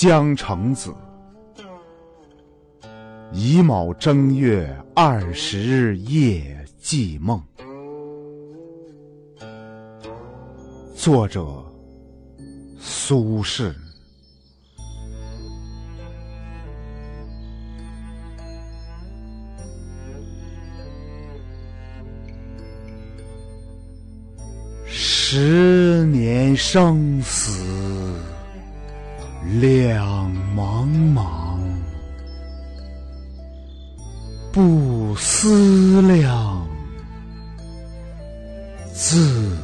江城子，乙卯正月二十日夜记梦。作者：苏轼。十年生死两茫茫，不思量，自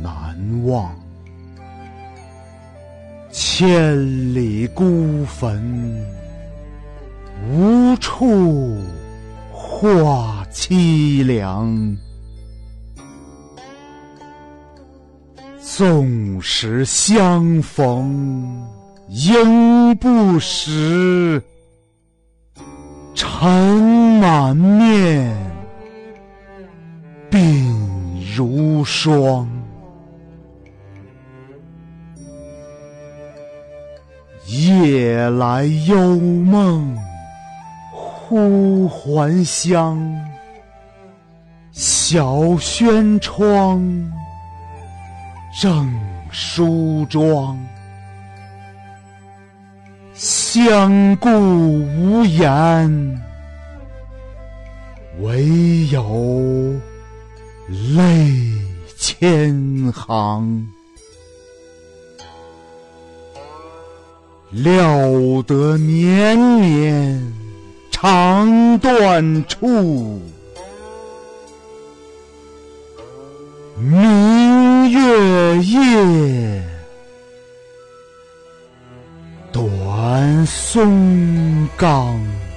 难忘。千里孤坟，无处话凄凉。纵使相逢应不识，尘满面，鬓如霜。夜来幽梦忽还乡，小轩窗。正梳妆，相顾无言，唯有泪千行。料得年年肠断处。松冈。